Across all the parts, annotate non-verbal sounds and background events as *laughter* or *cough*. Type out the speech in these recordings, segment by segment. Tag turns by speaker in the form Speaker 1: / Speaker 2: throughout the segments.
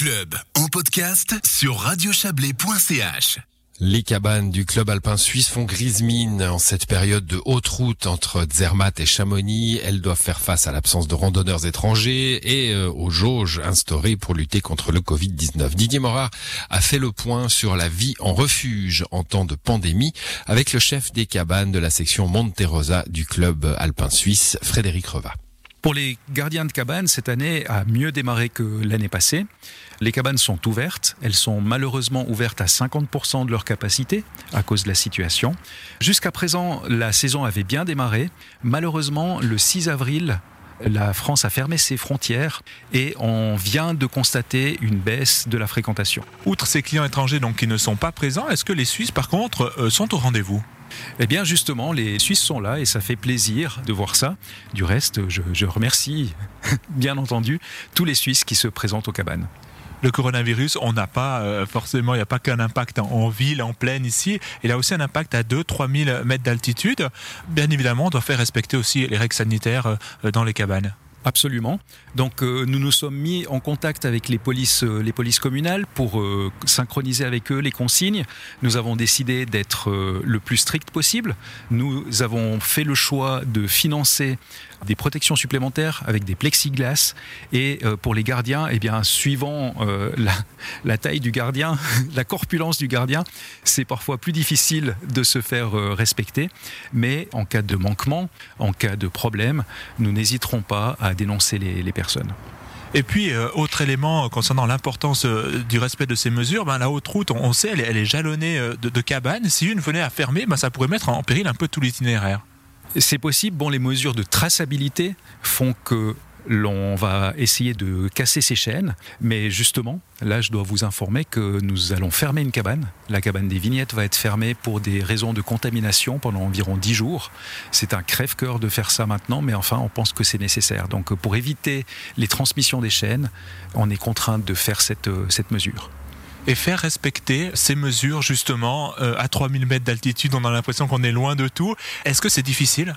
Speaker 1: club en podcast sur radiochablais.ch.
Speaker 2: Les cabanes du club alpin suisse font grise mine en cette période de haute route entre Zermatt et Chamonix. Elles doivent faire face à l'absence de randonneurs étrangers et euh, aux jauges instaurées pour lutter contre le Covid-19. Didier Morat a fait le point sur la vie en refuge en temps de pandémie avec le chef des cabanes de la section Monte Rosa du club alpin suisse, Frédéric Reva.
Speaker 3: Pour les gardiens de cabanes, cette année a mieux démarré que l'année passée. Les cabanes sont ouvertes. Elles sont malheureusement ouvertes à 50% de leur capacité à cause de la situation. Jusqu'à présent, la saison avait bien démarré. Malheureusement, le 6 avril, la France a fermé ses frontières et on vient de constater une baisse de la fréquentation.
Speaker 4: Outre ces clients étrangers donc qui ne sont pas présents, est-ce que les Suisses par contre euh, sont au rendez-vous?
Speaker 3: Eh bien justement, les Suisses sont là et ça fait plaisir de voir ça. Du reste, je, remercie *laughs* bien entendu tous les Suisses qui se présentent aux cabanes
Speaker 4: le coronavirus, on n'a pas euh, forcément, il n'y a pas qu'un impact en, ville, en plaine ici, il a aussi un impact à 2-3 000 mètres d'altitude. Bien évidemment, on doit faire respecter aussi les règles sanitaires euh, dans les cabanes.
Speaker 3: Absolument. Donc euh, nous nous sommes mis en contact avec les polices, euh, les polices communales pour euh, synchroniser avec eux les consignes. Nous avons décidé d'être le plus strict possible. Nous avons fait le choix de financer des protections supplémentaires avec des plexiglas et pour les gardiens, eh bien suivant la, la, taille du gardien, *laughs* la corpulence du gardien, c'est parfois plus difficile de se faire respecter. Mais en cas de manquement, en cas de problème, nous n'hésiterons pas à dénoncer les, personnes.
Speaker 4: Et puis, euh, autre élément concernant l'importance euh, du respect de ces mesures, ben, la haute route, on, sait, elle, est jalonnée euh, de, cabanes. Si une venait à fermer, ben, ça pourrait mettre en péril un peu tout l'itinéraire.
Speaker 3: C'est possible. Bon, les mesures de traçabilité font que l'on va essayer de casser ces chaînes, mais justement, là, je dois vous informer que nous allons fermer une cabane. La cabane des vignettes va être fermée pour des raisons de contamination pendant environ 10 jours. C'est un crève-cœur de faire ça maintenant, mais enfin, on pense que c'est nécessaire. Donc, pour éviter les transmissions des chaînes, on est contraint de faire cette, cette mesure
Speaker 4: et faire respecter ces mesures justement euh, à 3000 mètres d'altitude. On a l'impression qu'on est loin de tout. Est-ce que c'est difficile?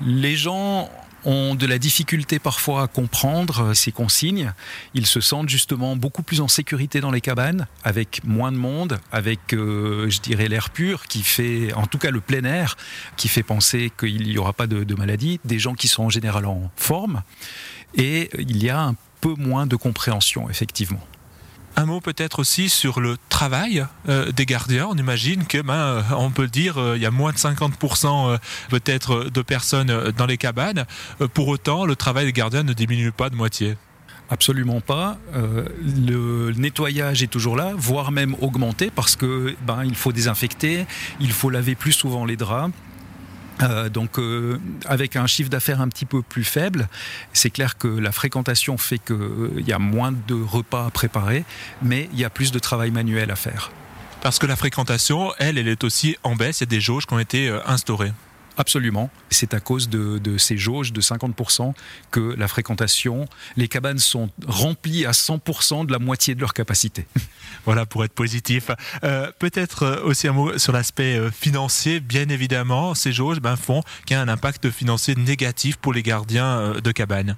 Speaker 3: Les gens ont de la difficulté parfois à comprendre ces consignes. Ils se sentent justement beaucoup plus en sécurité dans les cabanes, avec moins de monde, avec, euh, je dirais, l'air pur qui fait, en tout cas le plein air, qui fait penser qu'il n'y aura pas de, de maladie, des gens qui sont en général en forme, et il y a un peu moins de compréhension, effectivement.
Speaker 4: Un mot peut-être aussi sur le travail euh, des gardiens. On imagine que, ben, euh, peut dire, euh, il y a moins de 50% peut-être de personnes dans les cabanes. pour autant, le travail des gardiens ne diminue pas de moitié.
Speaker 3: Absolument pas. le nettoyage est toujours là, voire même augmenté parce que ben il faut désinfecter, il faut laver plus souvent les draps. Euh, donc, euh, avec un chiffre d'affaires un petit peu plus faible, c'est clair que la fréquentation fait qu'il euh, y a moins de repas à préparer, mais il y a plus de travail manuel à faire.
Speaker 4: Parce que la fréquentation, elle, elle est aussi en baisse. Il y a des jauges qui ont été instaurées.
Speaker 3: Absolument. C'est à cause de, ces jauges de 50% que la fréquentation, les cabanes sont remplies à 100% de la moitié de leur capacité. *laughs*
Speaker 4: Voilà, pour être positif. Euh, peut-être euh, aussi un mot sur l'aspect euh, financier. Bien évidemment, ces jauges ben, font qu'il y a un impact financier négatif pour les gardiens de cabanes.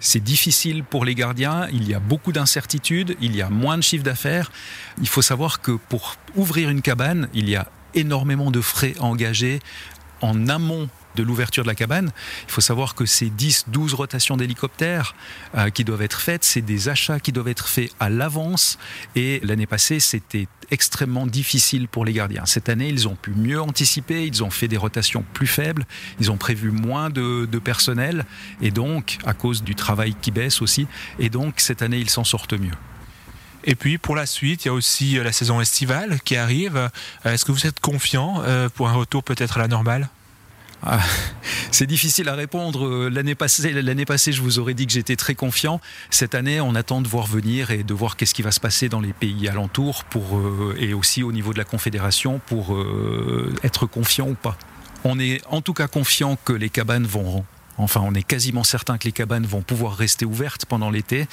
Speaker 3: C'est difficile pour les gardiens, il y a beaucoup d'incertitudes, il y a moins de chiffre d'affaires. Il faut savoir que pour ouvrir une cabane, il y a énormément de frais engagés en amont de l'ouverture de la cabane. Il faut savoir que ces 10, 12 rotations d'hélicoptères euh, qui doivent être faites, c'est des achats qui doivent être faits à l'avance. Et l'année passée, c'était extrêmement difficile pour les gardiens. Cette année, ils ont pu mieux anticiper, ils ont fait des rotations plus faibles, ils ont prévu moins de personnel, et donc, à cause du travail qui baisse aussi, et donc, cette année, ils s'en sortent mieux.
Speaker 4: Et puis pour la suite, il y a aussi euh, la saison estivale qui arrive. Euh, est-ce que vous êtes confiant euh, pour un retour peut-être à la normale?
Speaker 3: Ah, *laughs* c'est difficile à répondre. L'année passée, l'année passée, je vous aurais dit que j'étais très confiant. Cette année, on attend de voir venir et de voir qu'est-ce qui va se passer dans les pays alentours pour, et aussi au niveau de la Confédération pour être confiant ou pas. On est en tout cas confiant que les cabanes vont Enfin, on est quasiment certain que les cabanes vont pouvoir rester ouvertes pendant l'été.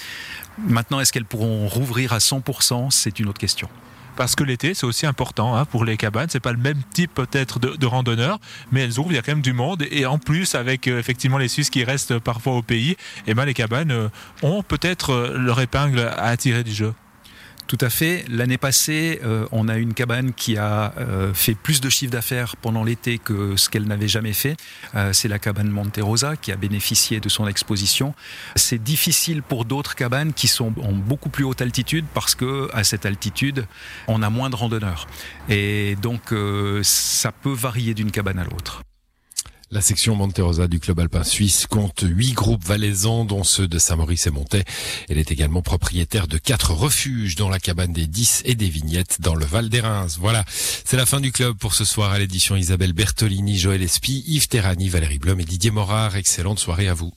Speaker 3: Maintenant, est-ce qu'elles pourront rouvrir à 100% C'est une autre question
Speaker 4: parce que l'été c'est aussi important hein, pour les cabanes. C'est pas le même type peut-être de, randonneurs, mais elles ouvrent. Il y a quand même du monde et en plus avec euh, effectivement les Suisses qui restent parfois au pays, et eh ben les cabanes euh, ont peut-être euh, leur épingle à attirer du jeu.
Speaker 3: Tout à fait. L'année passée, euh, on a une cabane qui a euh, fait plus de chiffre d'affaires pendant l'été que ce qu'elle n'avait jamais fait. Euh, c'est la cabane Monte Rosa qui a bénéficié de son exposition. C'est difficile pour d'autres cabanes qui sont en beaucoup plus haute altitude parce que à cette altitude, on a moins de randonneurs. Et donc, ça peut varier d'une cabane à l'autre.
Speaker 2: La section Monte Rosa du club alpin suisse compte huit groupes valaisans, dont ceux de Saint-Maurice et Montet. Elle est également propriétaire de quatre refuges, dont la cabane des 10 et des vignettes dans le Val d'Erins. Voilà, c'est la fin du club pour ce soir à l'édition Isabelle Bertolini, Joël Espy, Yves Terrani, Valérie Blum et Didier Morard. Excellente soirée à vous.